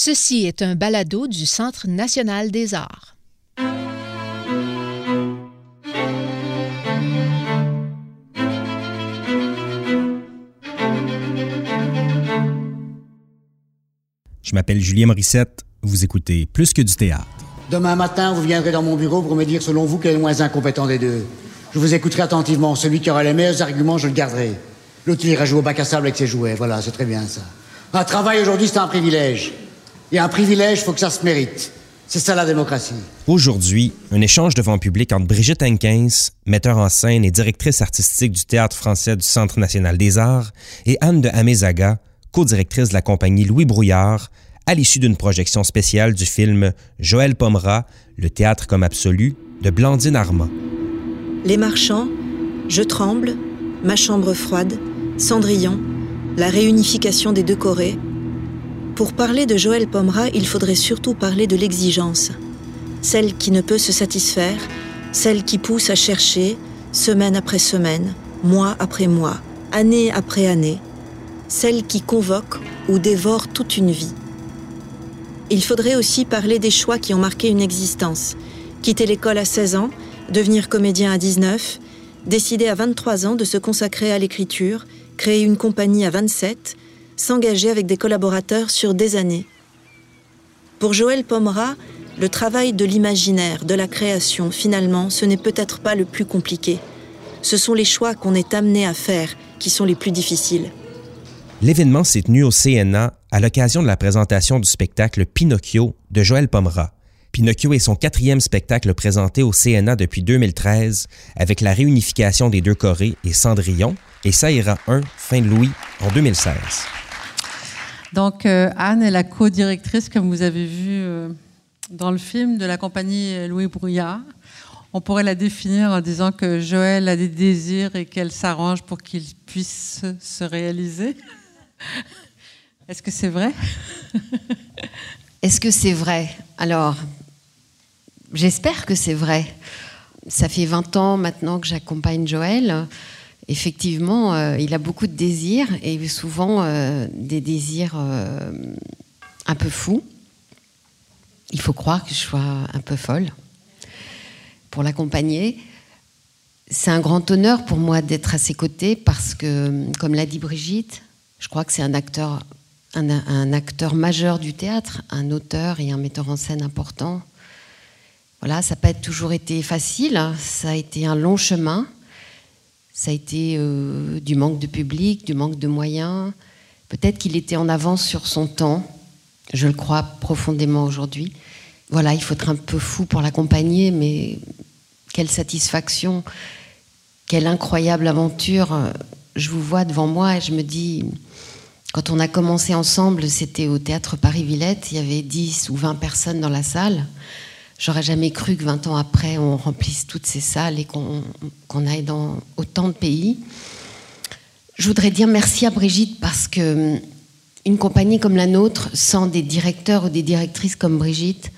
Ceci est un balado du Centre national des arts. Je m'appelle Julien Morissette. Vous écoutez Plus que du théâtre. Demain matin, vous viendrez dans mon bureau pour me dire, selon vous, quel est le moins incompétent des deux. Je vous écouterai attentivement. Celui qui aura les meilleurs arguments, je le garderai. L'autre, ira jouer au bac à sable avec ses jouets. Voilà, c'est très bien ça. Un travail aujourd'hui, c'est un privilège. Et un privilège, il faut que ça se mérite. C'est ça la démocratie. Aujourd'hui, un échange devant public entre Brigitte Henkens, metteur en scène et directrice artistique du Théâtre français du Centre national des arts, et Anne de Amézaga, co-directrice de la compagnie Louis Brouillard, à l'issue d'une projection spéciale du film Joël Pomera, Le théâtre comme absolu, de Blandine Armand. Les marchands, Je tremble, Ma chambre froide, Cendrillon, la réunification des deux Corées. Pour parler de Joël Pomera, il faudrait surtout parler de l'exigence. Celle qui ne peut se satisfaire, celle qui pousse à chercher, semaine après semaine, mois après mois, année après année, celle qui convoque ou dévore toute une vie. Il faudrait aussi parler des choix qui ont marqué une existence. Quitter l'école à 16 ans, devenir comédien à 19, décider à 23 ans de se consacrer à l'écriture, créer une compagnie à 27, s'engager avec des collaborateurs sur des années. Pour Joël Pomera, le travail de l'imaginaire, de la création, finalement, ce n'est peut-être pas le plus compliqué. Ce sont les choix qu'on est amené à faire qui sont les plus difficiles. L'événement s'est tenu au CNA à l'occasion de la présentation du spectacle Pinocchio de Joël Pomera. Pinocchio est son quatrième spectacle présenté au CNA depuis 2013 avec la réunification des deux Corées et Cendrillon, et ira un fin de Louis en 2016. Donc euh, Anne est la co-directrice, comme vous avez vu euh, dans le film, de la compagnie Louis Brouillard. On pourrait la définir en disant que Joël a des désirs et qu'elle s'arrange pour qu'ils puissent se réaliser. Est-ce que c'est vrai? Est-ce que c'est vrai? Alors, j'espère que c'est vrai. Ça fait 20 ans maintenant que j'accompagne Joël. Effectivement, euh, il a beaucoup de désirs et souvent euh, des désirs euh, un peu fous. Il faut croire que je sois un peu folle pour l'accompagner. C'est un grand honneur pour moi d'être à ses côtés parce que, comme l'a dit Brigitte, je crois que c'est un acteur, un, acteur majeur du théâtre, un auteur et un metteur en scène important. Voilà, ça n'a pas toujours été facile, hein. ça a été un long chemin, ça a été euh, du manque de public, du manque de moyens. Peut-être qu'il était en avance sur son temps, je le crois profondément aujourd'hui. Voilà, il faut être un peu fou pour l'accompagner, mais quelle satisfaction, quelle incroyable aventure. Je vous vois devant moi et je me dis, quand on a commencé ensemble, c'était au théâtre Paris-Villette, il y avait 10 ou 20 personnes dans la salle. J'aurais jamais cru que 20 ans après, on remplisse toutes ces salles et qu'on aille dans autant de pays. Je voudrais dire merci à Brigitte parce que une compagnie comme la nôtre, sans des directeurs ou des directrices comme Brigitte,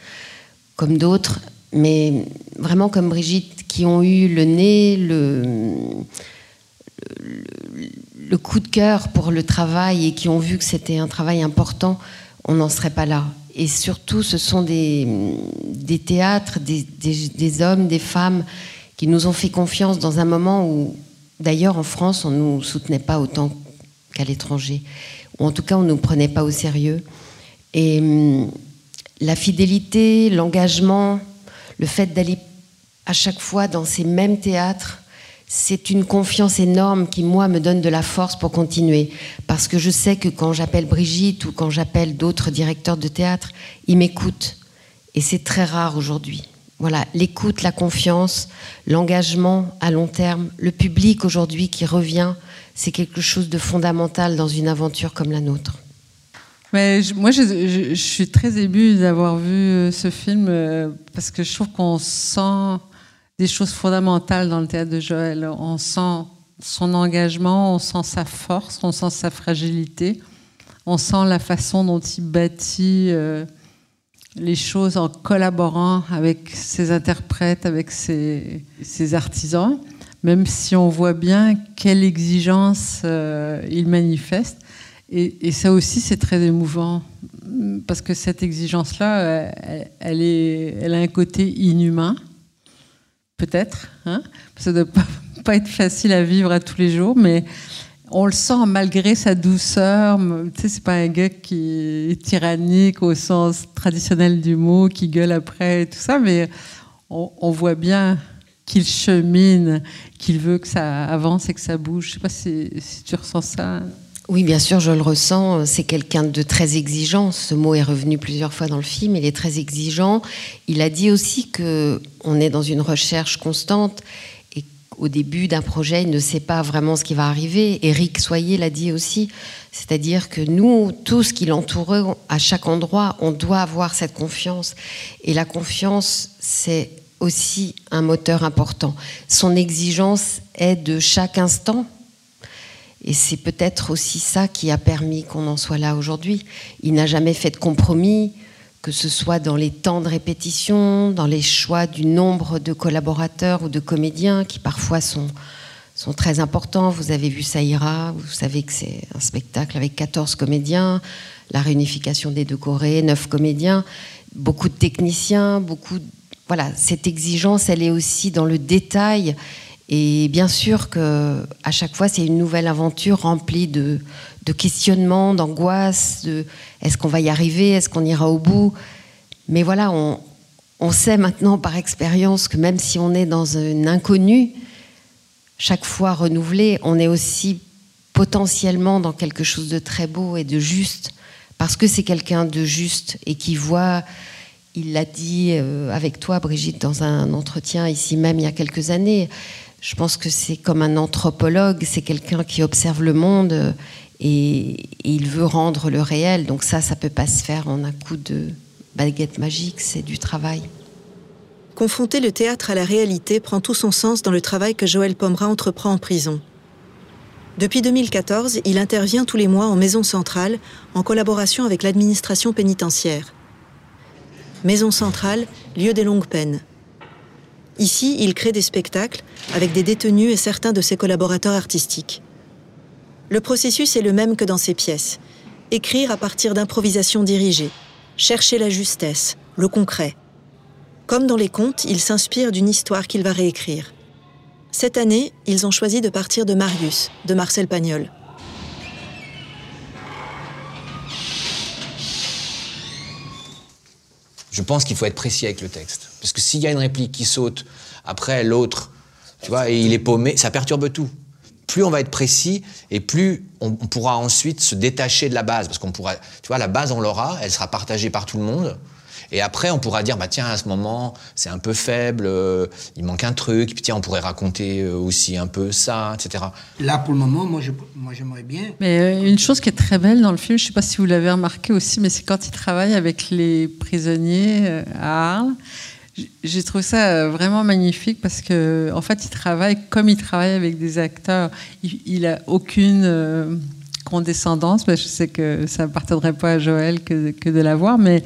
comme d'autres, mais vraiment comme Brigitte, qui ont eu le nez, le, le coup de cœur pour le travail et qui ont vu que c'était un travail important, on n'en serait pas là. Et surtout, ce sont des, théâtres, des, des, hommes, des femmes qui nous ont fait confiance dans un moment où, d'ailleurs, en France, on ne nous soutenait pas autant qu'à l'étranger. Ou en tout cas, on ne nous prenait pas au sérieux. Et hum, la fidélité, l'engagement, le fait d'aller à chaque fois dans ces mêmes théâtres, c'est une confiance énorme qui, moi, me donne de la force pour continuer. Parce que je sais que quand j'appelle Brigitte ou quand j'appelle d'autres directeurs de théâtre, ils m'écoutent. Et c'est très rare aujourd'hui. Voilà, l'écoute, la confiance, l'engagement à long terme, le public aujourd'hui qui revient, c'est quelque chose de fondamental dans une aventure comme la nôtre. Mais moi, je, suis très émue d'avoir vu euh, ce film euh, parce que je trouve qu'on sent des choses fondamentales dans le théâtre de Joël. On sent son engagement, on sent sa force, on sent sa fragilité, on sent la façon dont il bâtit euh, les choses en collaborant avec ses interprètes, avec ses, artisans, même si on voit bien quelle exigence euh, il manifeste. Et, ça aussi, c'est très émouvant, parce que cette exigence-là, est, elle a un côté inhumain, peut-être. Hein ça ne doit pas, être facile à vivre à tous les jours, mais on le sent malgré sa douceur. Tu sais, c'est pas un gars qui est tyrannique au sens traditionnel du mot, qui gueule après et tout ça, mais on, voit bien qu'il chemine, qu'il veut que ça avance et que ça bouge. Je sais pas si, tu ressens ça. Oui, bien sûr, je le ressens. C'est quelqu'un de très exigeant. Ce mot est revenu plusieurs fois dans le film. Il est très exigeant. Il a dit aussi que on est dans une recherche constante et au début d'un projet, il ne sait pas vraiment ce qui va arriver. Éric Soyer l'a dit aussi. C'est-à-dire que nous, tous qui l'entourent, à chaque endroit, on doit avoir cette confiance. Et la confiance, c'est aussi un moteur important. Son exigence est de chaque instant. Et c'est peut-être aussi ça qui a permis qu'on en soit là aujourd'hui. Il n'a jamais fait de compromis, que ce soit dans les temps de répétition, dans les choix du nombre de collaborateurs ou de comédiens qui parfois sont, sont très importants. Vous avez vu Saïra, vous savez que c'est un spectacle avec 14 comédiens, la réunification des deux Corées, 9 comédiens, beaucoup de techniciens, beaucoup voilà, cette exigence, elle est aussi dans le détail. Et bien sûr que à chaque fois, c'est une nouvelle aventure remplie de, questionnements, d'angoisses, de est-ce qu'on va y arriver, est-ce qu'on ira au bout? Mais voilà, on, on sait maintenant par expérience que même si on est dans un inconnu, chaque fois renouvelé, on est aussi potentiellement dans quelque chose de très beau et de juste, parce que c'est quelqu'un de juste et qui voit il l'a dit euh, avec toi, Brigitte, dans un entretien ici même il y a quelques années. Je pense que c'est comme un anthropologue, c'est quelqu'un qui observe le monde euh, et, il veut rendre le réel. Donc ça, ça peut pas se faire en un coup de baguette magique, c'est du travail. Confronter le théâtre à la réalité prend tout son sens dans le travail que Joël Pomera entreprend en prison. Depuis 2014, il intervient tous les mois en maison centrale en collaboration avec l'administration pénitentiaire. Maison centrale, lieu des longues peines. Ici, il crée des spectacles avec des détenus et certains de ses collaborateurs artistiques. Le processus est le même que dans ses pièces. Écrire à partir d'improvisations dirigées, chercher la justesse, le concret. Comme dans les contes, il s'inspire d'une histoire qu'il va réécrire. Cette année, ils ont choisi de partir de Marius, de Marcel Pagnol. je pense qu'il faut être précis avec le texte. Parce que s'il y a une réplique qui saute après l'autre, tu vois, et il est paumé, ça perturbe tout. Plus on va être précis et plus on, pourra ensuite se détacher de la base. Parce qu'on pourra, tu vois, la base, on l'aura, elle sera partagée par tout le monde. Et après, on pourra dire, bah tiens, à ce moment, c'est un peu faible, euh, il manque un truc, puis tiens, on pourrait raconter euh, aussi un peu ça, etc. Là, pour le moment, moi, j'aimerais bien. Mais euh, une chose qui est très belle dans le film, je ne sais pas si vous l'avez remarqué aussi, mais c'est quand il travaille avec les prisonniers à Arles. J'ai trouvé ça vraiment magnifique parce que, en fait, il travaille comme il travaille avec des acteurs. Il, n'a aucune condescendance. je sais que ça appartiendrait pas à Joël que, que de l'avoir, mais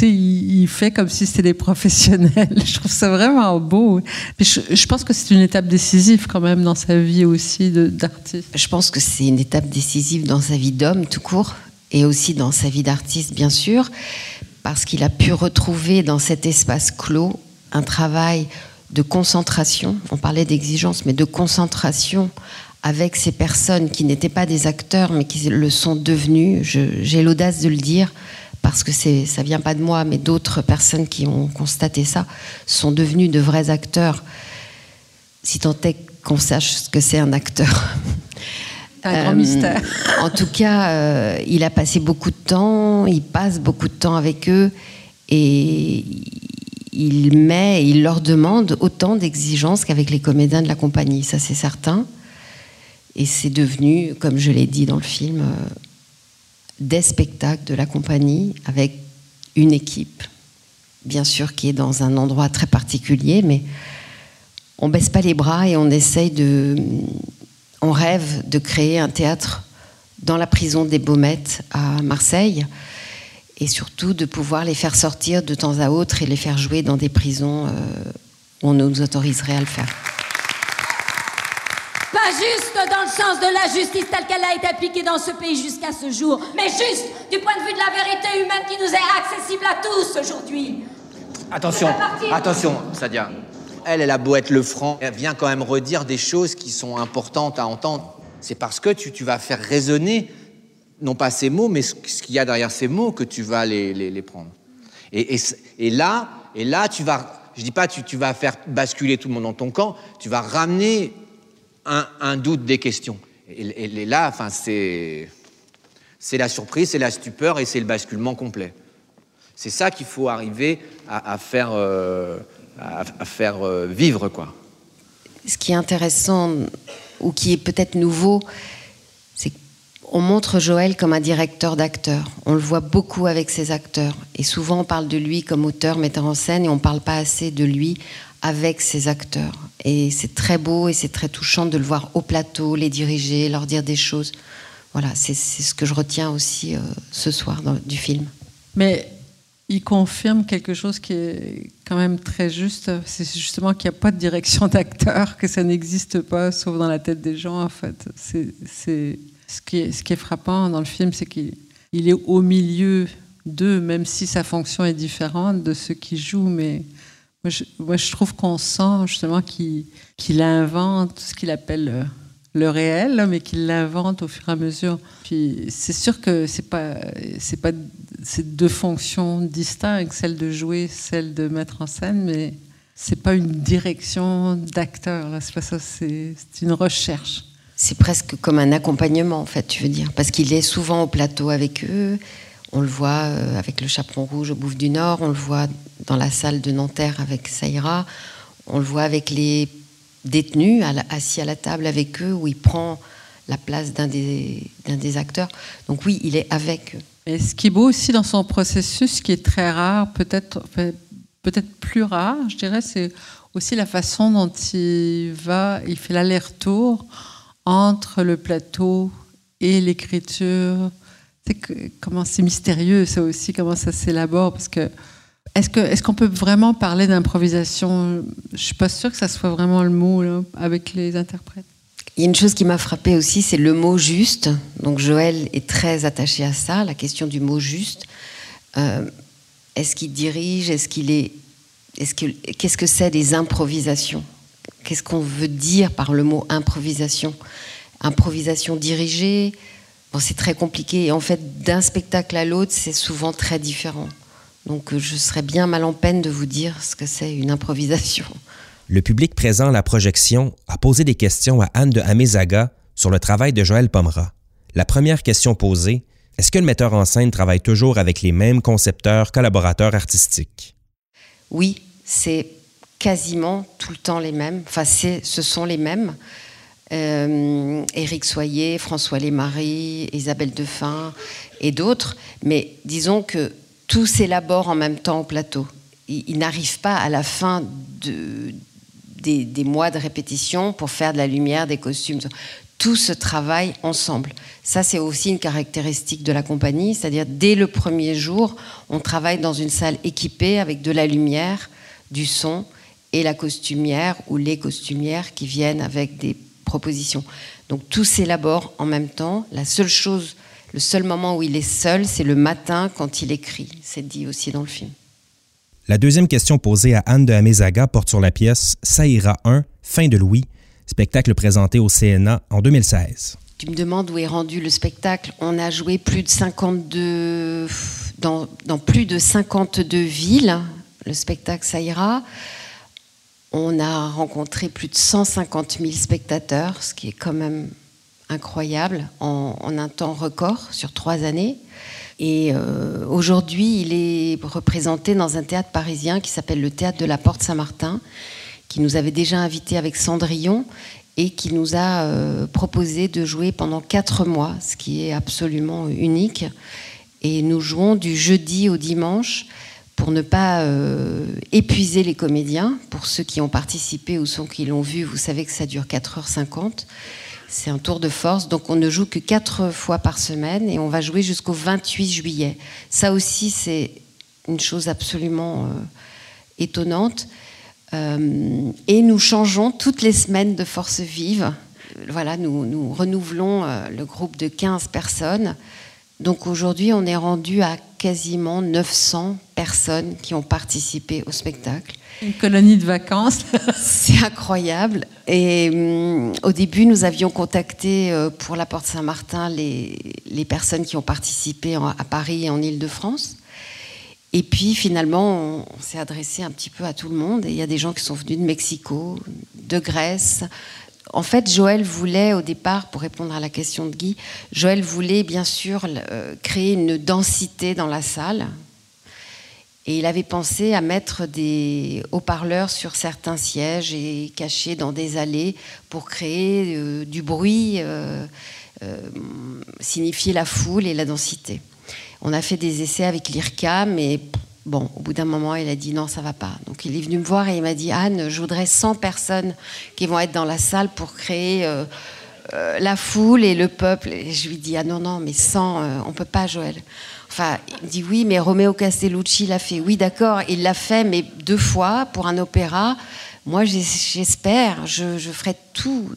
il, fait comme si c'était des professionnels. Je trouve ça vraiment beau. je, pense que c'est une étape décisive quand même dans sa vie aussi d'artiste. Je pense que c'est une étape décisive dans sa vie d'homme tout court et aussi dans sa vie d'artiste bien sûr, parce qu'il a pu retrouver dans cet espace clos un travail de concentration. On parlait d'exigence, mais de concentration avec ces personnes qui n'étaient pas des acteurs, mais qui le sont devenus. J'ai l'audace de le dire parce que ça vient pas de moi, mais d'autres personnes qui ont constaté ça, sont devenus de vrais acteurs. Si tant est qu'on sache ce que c'est un acteur. Un grand mystère. En tout cas, euh, il a passé beaucoup de temps, il passe beaucoup de temps avec eux et il met, il leur demande autant d'exigences qu'avec les comédiens de la compagnie, ça c'est certain. Et c'est devenu, comme je l'ai dit dans le film, euh, des spectacles de la compagnie avec une équipe, bien sûr qui est dans un endroit très particulier, mais on baisse pas les bras et on essaye de, on rêve de créer un théâtre dans la prison des Baumettes à Marseille et surtout de pouvoir les faire sortir de temps à autre et les faire jouer dans des prisons euh, où on nous autoriserait à le faire. Pas juste juste dans le sens de la justice telle qu'elle a été appliquée dans ce pays jusqu'à ce jour, mais juste du point de vue de la vérité humaine qui nous est accessible à tous aujourd'hui. Attention, attention, Sadia. Elle, elle a beau être le franc, elle vient quand même redire des choses qui sont importantes à entendre. C'est parce que tu, vas faire résonner, non pas ces mots, mais ce, qu'il y a derrière ces mots que tu vas les, prendre. Et, là, et là, tu vas, je dis pas tu, tu vas faire basculer tout le monde dans ton camp, tu vas ramener un, doute des questions. Et, là, enfin, c'est, la surprise, c'est la stupeur et c'est le basculement complet. C'est ça qu'il faut arriver à, à faire, euh, à, à, faire euh, vivre, quoi. Ce qui est intéressant ou qui est peut-être nouveau, c'est qu'on montre Joël comme un directeur d'acteurs. On le voit beaucoup avec ses acteurs. Et souvent, on parle de lui comme auteur, metteur en scène, et on ne parle pas assez de lui avec ses acteurs. Et c'est très beau et c'est très touchant de le voir au plateau, les diriger, leur dire des choses. Voilà, c'est ce que je retiens aussi euh, ce soir dans, du film. Mais il confirme quelque chose qui est quand même très juste. C'est justement qu'il n'y a pas de direction d'acteur, que ça n'existe pas, sauf dans la tête des gens, en fait. C'est, ce, qui est, frappant dans le film, c'est qu'il est au milieu d'eux, même si sa fonction est différente de ceux qui jouent. Mais moi, je, trouve qu'on sent justement qu'il, qu'il invente ce qu'il appelle le réel, mais qu'il l'invente au fur et à mesure. Puis c'est sûr que c'est pas, c'est pas, c'est deux fonctions distinctes, celle de jouer, celle de mettre en scène, mais c'est pas une direction d'acteur. C'est pas ça. C'est, une recherche. C'est presque comme un accompagnement, en fait, tu veux dire, parce qu'il est souvent au plateau avec eux. On le voit avec le Chaperon Rouge au Bouffe du Nord, on le voit dans la salle de Nanterre avec Saïra, on le voit avec les détenu, assis à la table avec eux, où il prend la place d'un des, acteurs. Donc oui, il est avec eux. Et ce qui est beau aussi dans son processus, qui est très rare, peut-être, peut-être plus rare, je dirais, c'est aussi la façon dont il va, il fait l'aller-retour entre le plateau et l'écriture. C'est comment c'est mystérieux, ça aussi, comment ça s'élabore, parce que est-ce qu'on peut vraiment parler d'improvisation? Je ne suis pas sûre que ça soit vraiment le mot avec les interprètes. Il y a une chose qui m'a frappée aussi, c'est le mot juste. Donc Joël est très attaché à ça, la question du mot juste. Euh, est-ce qu'il dirige? Est-ce qu'il est, est-ce que qu'est-ce que c'est des improvisations? Qu'est-ce qu'on veut dire par le mot improvisation? Improvisation dirigée? Bon, c'est très compliqué. Et en fait, d'un spectacle à l'autre, c'est souvent très différent. Donc je serais bien mal en peine de vous dire ce que c'est une improvisation. Le public présent à la projection a posé des questions à Anne de Amézaga sur le travail de Joël Pomera. La première question posée, est-ce que le metteur en scène travaille toujours avec les mêmes concepteurs, collaborateurs artistiques? Oui, c'est quasiment tout le temps les mêmes. Enfin, ce sont les mêmes. Euh, Éric Soyer, François Lémarie, Isabelle Defin et d'autres. Mais disons que tout s'élabore en même temps au plateau. Il, il n'arrive pas à la fin de, des, des, mois de répétition pour faire de la lumière, des costumes. Tout se travaille ensemble. Ça, c'est aussi une caractéristique de la compagnie, c'est-à-dire dès le premier jour, on travaille dans une salle équipée avec de la lumière, du son et la costumière ou les costumières qui viennent avec des propositions. Donc tout s'élabore en même temps. La seule chose le seul moment où il est seul, c'est le matin quand il écrit. C'est dit aussi dans le film. La deuxième question posée à Anne de Amézaga porte sur la pièce Saïra 1, Fin de Louis, spectacle présenté au CNA en 2016. Tu me demandes où est rendu le spectacle. On a joué plus de 52, dans, dans plus de 52 villes, le spectacle Saïra. On a rencontré plus de 150 000 spectateurs, ce qui est quand même incroyable en, un temps record sur trois années. Et euh, aujourd'hui, il est représenté dans un théâtre parisien qui s'appelle le Théâtre de la Porte Saint-Martin, qui nous avait déjà invités avec Cendrillon et qui nous a euh, proposé de jouer pendant quatre mois, ce qui est absolument unique. Et nous jouons du jeudi au dimanche pour ne pas euh, épuiser les comédiens. Pour ceux qui ont participé ou ceux qui l'ont vu, vous savez que ça dure 4h50. C'est un tour de force, donc on ne joue que quatre fois par semaine et on va jouer jusqu'au 28 juillet. Ça aussi, c'est une chose absolument euh, étonnante. Euh, et nous changeons toutes les semaines de force vive. voilà, nous, nous renouvelons euh, le groupe de 15 personnes. Donc aujourd'hui, on est rendu à quasiment 900 personnes qui ont participé au spectacle. Une colonie de vacances. C'est incroyable. Et hum, au début, nous avions contacté euh, pour la Porte Saint-Martin les, les personnes qui ont participé en- à Paris et en Île-de-France. Et puis finalement, on, on s'est adressé un petit peu à tout le monde. Et il y a des gens qui sont venus de Mexico, de Grèce. En fait, Joël voulait, au départ, pour répondre à la question de Guy, Joël voulait bien sûr euh, créer une densité dans la salle. Et il avait pensé à mettre des haut-parleurs sur certains sièges et cachés dans des allées pour créer euh, du bruit, euh, signifier la foule et la densité. On a fait des essais avec l'IRCA, mais bon, au bout d'un moment, il a dit non, ça va pas. Donc il est venu me voir et il m'a dit Anne, je voudrais 100 personnes qui vont être dans la salle pour créer euh, euh, la foule et le peuple. Et je lui dis ah non, non, mais 100, euh, on peut pas, Joël. Enfin, il me dit oui, mais Romeo Castellucci l'a fait. Oui, d'accord, il l'a fait, mais deux fois pour un opéra. Moi, j'espère, je, je ferai tout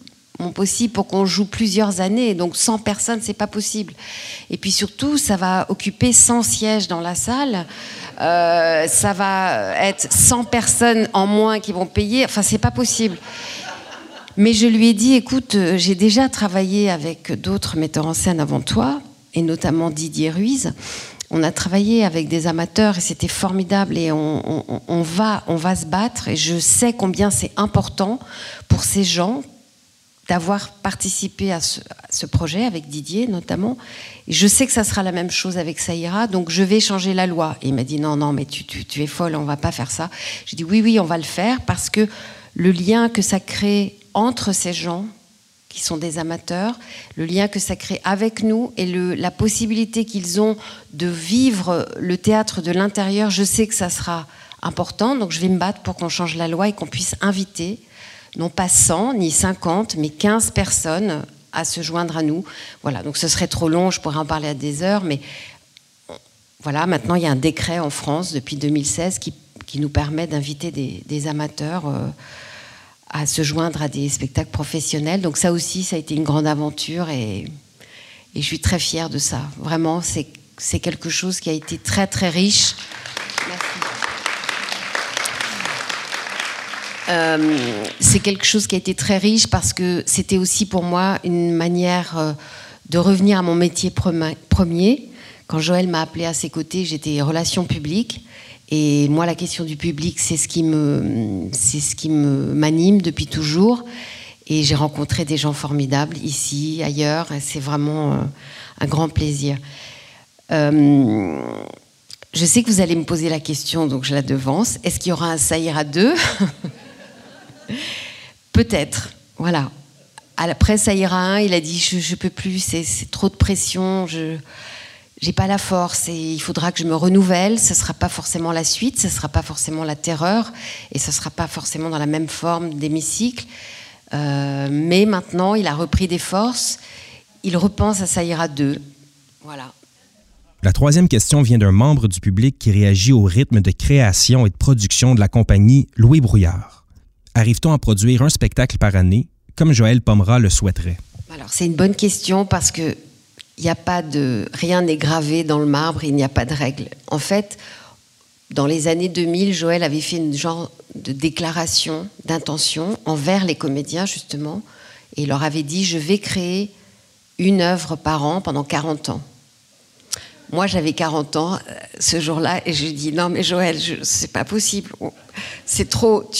possible pour qu'on joue plusieurs années. Donc 100 personnes, c'est pas possible. Et puis surtout, ça va occuper 100 sièges dans la salle. Euh, ça va être 100 personnes en moins qui vont payer. Enfin, c'est pas possible. Mais je lui ai dit, écoute, euh, j'ai déjà travaillé avec d'autres metteurs en scène avant toi, et notamment Didier Ruiz. On a travaillé avec des amateurs et c'était formidable et on, va, on va se battre et je sais combien c'est important pour ces gens d'avoir participé à ce, projet avec Didier notamment. Je sais que ça sera la même chose avec Saïra, donc je vais changer la loi. Et il m'a dit non, non, mais tu, es folle, on va pas faire ça. J'ai dit oui, oui, on va le faire parce que le lien que ça crée entre ces gens qui sont des amateurs, le lien que ça crée avec nous et la possibilité qu'ils ont de vivre le théâtre de l'intérieur, je sais que ça sera important, donc je vais me battre pour qu'on change la loi et qu'on puisse inviter non pas 100 ni 50, mais 15 personnes à se joindre à nous. Voilà, donc ce serait trop long, je pourrais en parler à des heures, mais voilà, maintenant il y a un décret en France depuis 2016 qui, qui nous permet d'inviter des, amateurs euh, à se joindre à des spectacles professionnels. Donc ça aussi, ça a été une grande aventure et, et je suis très fière de ça. Vraiment, c'est quelque chose qui a été très très riche. Euh, c'est quelque chose qui a été très riche parce que c'était aussi pour moi une manière euh, de revenir à mon métier premi- premier. Quand Joël m'a appelé à ses côtés, j'étais relations publiques. Et moi, la question du public, c'est ce qui me, c'est ce qui me m'anime depuis toujours. Et j'ai rencontré des gens formidables ici, ailleurs. C'est vraiment euh, un grand plaisir. Je sais que vous allez me poser la question, donc je la devance. Est-ce qu'il y aura un Saïra 2 Peut-être. Voilà. Après Saïra 1, il a dit Je ne peux plus, c'est trop de pression, je n'ai pas la force et il faudra que je me renouvelle. Ce ne sera pas forcément la suite, ce ne sera pas forcément la terreur et ce ne sera pas forcément dans la même forme d'hémicycle. Euh, mais maintenant, il a repris des forces. Il repense à Saïra 2. Voilà. La troisième question vient d'un membre du public qui réagit au rythme de création et de production de la compagnie Louis Brouillard. Arrive-t-on à produire un spectacle par année, comme Joël Pomera le souhaiterait? Alors c'est une bonne question parce que n'y a pas de rien n'est gravé dans le marbre, il n'y a pas de règle. En fait, dans les années 2000, Joël avait fait une genre de déclaration d'intention envers les comédiens justement, et il leur avait dit je vais créer une œuvre par an pendant 40 ans. Moi, j'avais 40 ans euh, ce jour-là et je dis non mais Joël, c'est pas possible, c'est trop.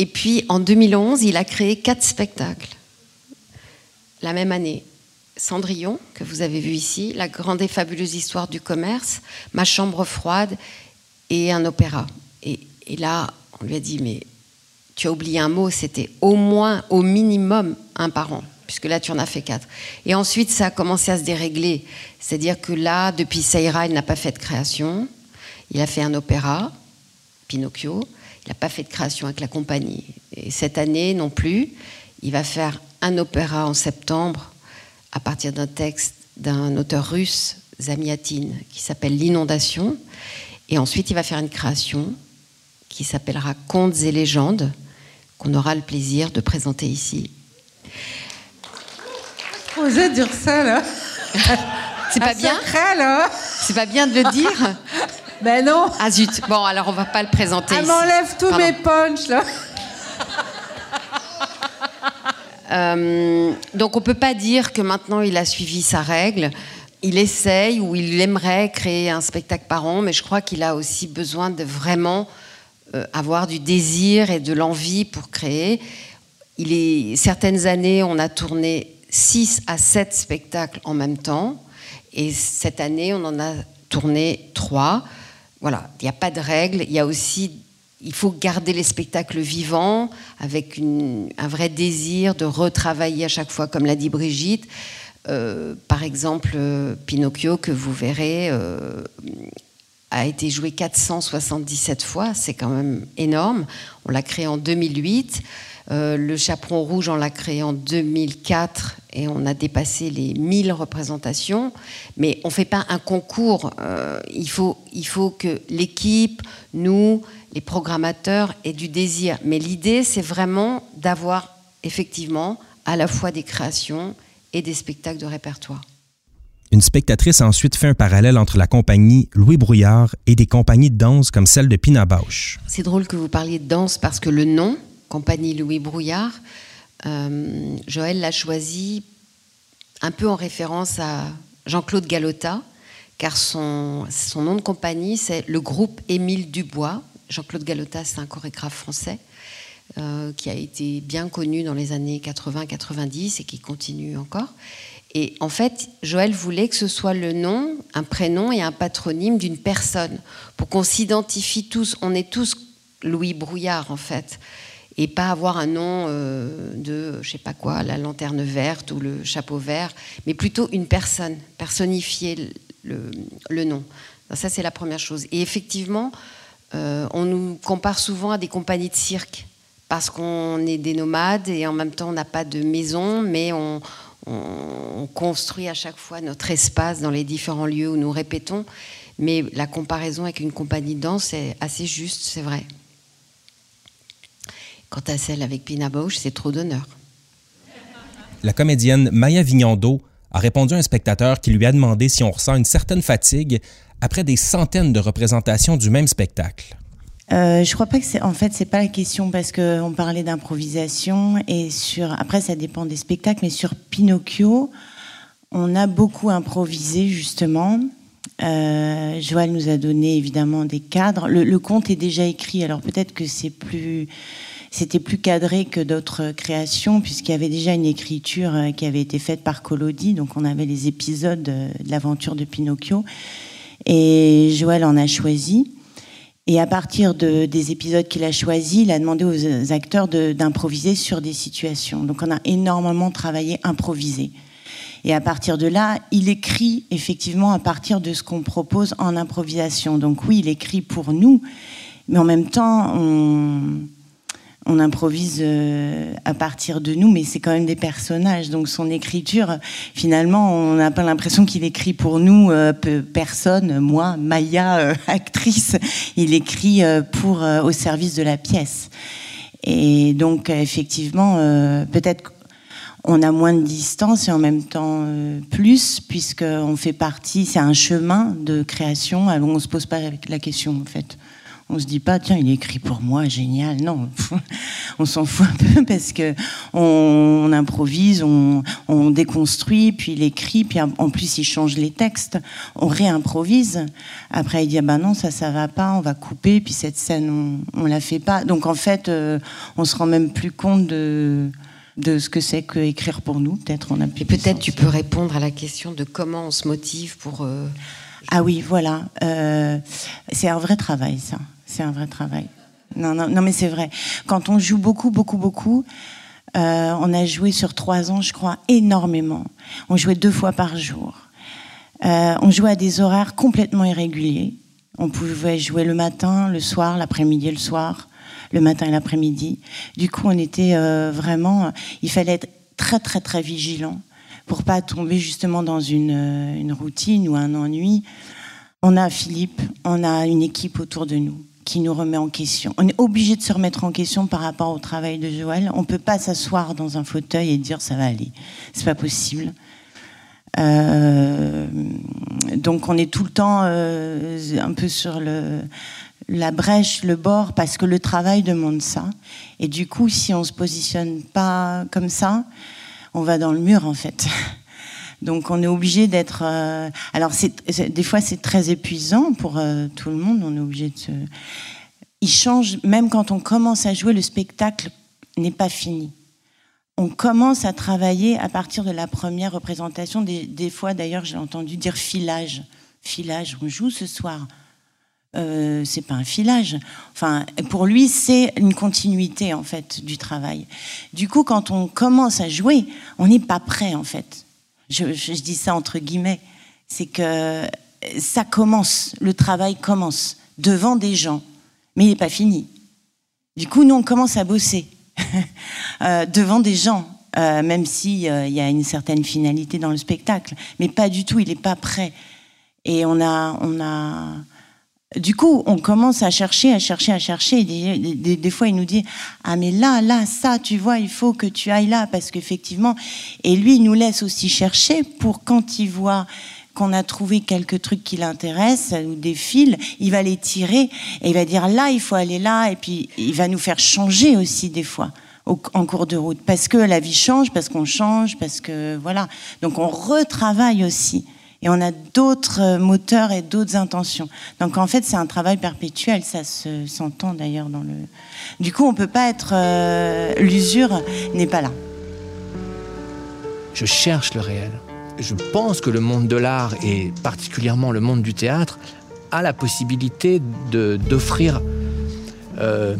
Et puis en 2011, il a créé quatre spectacles la même année. Cendrillon, que vous avez vu ici, La grande et fabuleuse histoire du commerce, Ma chambre froide et un opéra. Et, là, on lui a dit, mais tu as oublié un mot, c'était au moins, au minimum, un par an, puisque là, tu en as fait quatre. Et ensuite, ça a commencé à se dérégler. C'est-à-dire que là, depuis Seira, il n'a pas fait de création. Il a fait un opéra, Pinocchio. Il n'a pas fait de création avec la compagnie. Et cette année non plus, il va faire un opéra en septembre à partir d'un texte d'un auteur russe, Zamiatin, qui s'appelle L'inondation. Et ensuite, il va faire une création qui s'appellera Contes et légendes, qu'on aura le plaisir de présenter ici. Osez dire ça, là. C'est pas bien. C'est pas bien de le dire Ben non. Ah zut. Bon, alors on va pas le présenter. Elle m'enlève tous Pardon. mes punchs, là. Euh, donc on peut pas dire que maintenant il a suivi sa règle. Il essaye ou il aimerait créer un spectacle par an, mais je crois qu'il a aussi besoin de vraiment euh, avoir du désir et de l'envie pour créer. Il est certaines années, on a tourné 6 à 7 spectacles en même temps, et cette année, on en a tourné 3. Voilà, il n'y a pas de règle. Il y a aussi il faut garder les spectacles vivants avec un vrai désir de retravailler à chaque fois, comme l'a dit Brigitte. Euh, par exemple, euh, Pinocchio, que vous verrez, euh, a été joué 477 fois, c'est quand même énorme. On l'a créé en 2008. Euh, le Chaperon Rouge, on l'a créé en 2004 et on a dépassé les 1000 représentations. Mais on ne fait pas un concours. Euh, il, faut, il faut que l'équipe, nous, les programmateurs, aient du désir. Mais l'idée, c'est vraiment d'avoir effectivement à la fois des créations et des spectacles de répertoire. Une spectatrice a ensuite fait un parallèle entre la compagnie Louis Brouillard et des compagnies de danse comme celle de Pina Bausch. C'est drôle que vous parliez de danse parce que le nom, Compagnie Louis Brouillard, euh, Joël l'a choisi un peu en référence à Jean-Claude Galota, car son, nom de compagnie, c'est le groupe Émile Dubois. Jean-Claude Galota, c'est un chorégraphe français euh, qui a été bien connu dans les années 80-90 et qui continue encore. Et en fait, Joël voulait que ce soit le nom, un prénom et un patronyme d'une personne, pour qu'on s'identifie tous. On est tous Louis Brouillard, en fait. Et pas avoir un nom euh, de, je sais pas quoi, la lanterne verte ou le chapeau vert, mais plutôt une personne, personnifier le, nom. Ça, c'est la première chose. Et effectivement, euh, on nous compare souvent à des compagnies de cirque parce qu'on est des nomades et en même temps on n'a pas de maison, mais on- on construit à chaque fois notre espace dans les différents lieux où nous répétons. Mais la comparaison avec une compagnie de danse est assez juste, c'est vrai. Quant à celle avec Pina Bausch, c'est trop d'honneur. La comédienne Maya Vignando a répondu à un spectateur qui lui a demandé si on ressent une certaine fatigue après des centaines de représentations du même spectacle. Euh, je crois pas que c'est. En fait, c'est pas la question parce que on parlait d'improvisation et sur. Après, ça dépend des spectacles, mais sur Pinocchio, on a beaucoup improvisé justement. Euh, Joël nous a donné évidemment des cadres. Le, le conte est déjà écrit, alors peut-être que c'est plus. C'était plus cadré que d'autres créations, puisqu'il y avait déjà une écriture euh, qui avait été faite par Collodi, donc on avait les épisodes euh, de l'aventure de Pinocchio. Et Joël en a choisi. Et à partir de, des épisodes qu'il a choisis, il a demandé aux acteurs d'improviser sur des situations. Donc on a énormément travaillé improvisé. Et à partir de là, il écrit effectivement à partir de ce qu'on propose en improvisation. Donc oui, il écrit pour nous, mais en même temps, on, on improvise euh, à partir de nous, mais c'est quand même des personnages. Donc son écriture, finalement, on n'a pas l'impression qu'il écrit pour nous, euh, personne, moi, Maya, euh, actrice. Il écrit pour au service de la pièce. Et donc, effectivement, peut-être on a moins de distance et en même temps plus, puisqu'on fait partie, c'est un chemin de création. Alors on ne se pose pas la question, en fait. On se dit pas, tiens, il écrit pour moi, génial. Non, on s'en fout un peu parce que on, on improvise, on, on déconstruit, puis il écrit, puis en plus il change les textes, on réimprovise. Après il dit, ah ben non, ça, ça va pas, on va couper, puis cette scène, on, on la fait pas. Donc en fait, euh, on se rend même plus compte de de ce que c'est que écrire pour nous. Peut-être on a peut-être tu peux répondre à la question de comment on se motive pour. euh, Ah oui, voilà. Euh, c'est un vrai travail, ça. C'est un vrai travail. Non, non, non mais c'est vrai. Quand on joue beaucoup, beaucoup, beaucoup, euh, on a joué sur trois ans, je crois, énormément. On jouait deux fois par jour. Euh, on jouait à des horaires complètement irréguliers. On pouvait jouer le matin, le soir, l'après-midi et le soir, le matin et l'après-midi. Du coup, on était euh, vraiment. Il fallait être très, très, très vigilant pour pas tomber justement dans une, une routine ou un ennui. On a Philippe, on a une équipe autour de nous qui nous remet en question. On est obligé de se remettre en question par rapport au travail de Joël. On peut pas s'asseoir dans un fauteuil et dire ça va aller. C'est pas possible. Euh, donc on est tout le temps euh, un peu sur la brèche, le bord, parce que le travail demande ça. Et du coup, si on se positionne pas comme ça, on va dans le mur en fait. Donc on est obligé d'être. Euh, alors des fois c'est très épuisant pour euh, tout le monde. On est obligé de se. Il change même quand on commence à jouer, le spectacle n'est pas fini. On commence à travailler à partir de la première représentation. Des, des fois d'ailleurs j'ai entendu dire filage. Filage, on joue ce soir. Euh, c'est pas un filage. Enfin, pour lui, c'est une continuité en fait du travail. Du coup, quand on commence à jouer, on n'est pas prêt en fait. Je, dis ça entre guillemets. C'est que ça commence, le travail commence devant des gens, mais il n'est pas fini. Du coup, nous, on commence à bosser euh, devant des gens, euh, même s'il euh, y a une certaine finalité dans le spectacle, mais pas du tout. Il n'est pas prêt. Et on a, on a du coup, on commence à chercher, à chercher, à chercher. Des, des, fois, il nous dit Ah, mais là, là, ça, tu vois, il faut que tu ailles là. Parce qu'effectivement, et lui, il nous laisse aussi chercher pour quand il voit qu'on a trouvé quelques trucs qui l'intéressent ou des fils, il va les tirer et il va dire là, il faut aller là. Et puis, il va nous faire changer aussi des fois en cours de route. Parce que la vie change, parce qu'on change, parce que voilà. Donc, on retravaille aussi et on a d'autres euh, moteurs et d'autres intentions. Donc en fait, c'est un travail perpétuel, ça se, s'entend d'ailleurs dans le. Du coup, on peut pas être. Euh, l'usure n'est pas là. Je cherche le réel. Je pense que le monde de l'art et particulièrement le monde du théâtre a la possibilité d'offrir euh,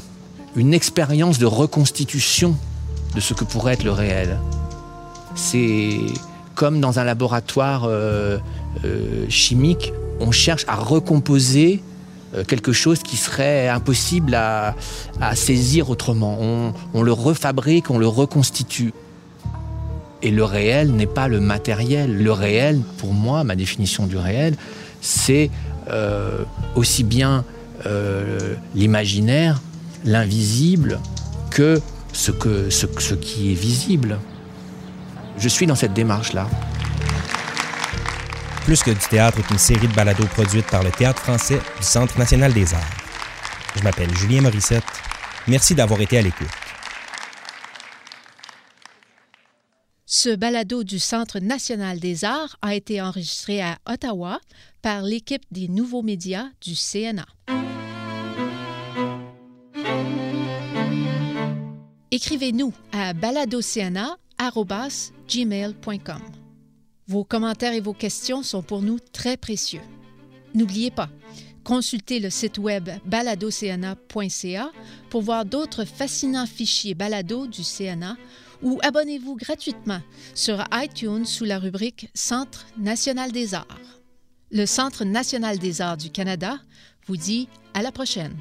une expérience de reconstitution de ce que pourrait être le réel. C'est comme dans un laboratoire euh, euh, chimique, on cherche à recomposer euh, quelque chose qui serait impossible à, saisir autrement. On, le refabrique, on le reconstitue. Et le réel n'est pas le matériel. Le réel, pour moi, ma définition du réel, c'est aussi bien l'imaginaire, l'invisible, que ce, que ce qui est visible. Je suis dans cette démarche-là. Plus que du théâtre est une série de balados produites par le Théâtre français du Centre national des arts. Je m'appelle Julien Morissette. Merci d'avoir été à l'écoute. Ce balado du Centre national des arts a été enregistré à Ottawa par l'équipe des nouveaux médias du CNA. Écrivez-nous à baladocna.gmail.com. Vos commentaires et vos questions sont pour nous très précieux. N'oubliez pas, consultez le site web baladocna.ca pour voir d'autres fascinants fichiers balado du CNA ou abonnez-vous gratuitement sur iTunes sous la rubrique Centre national des arts. Le Centre national des arts du Canada vous dit à la prochaine.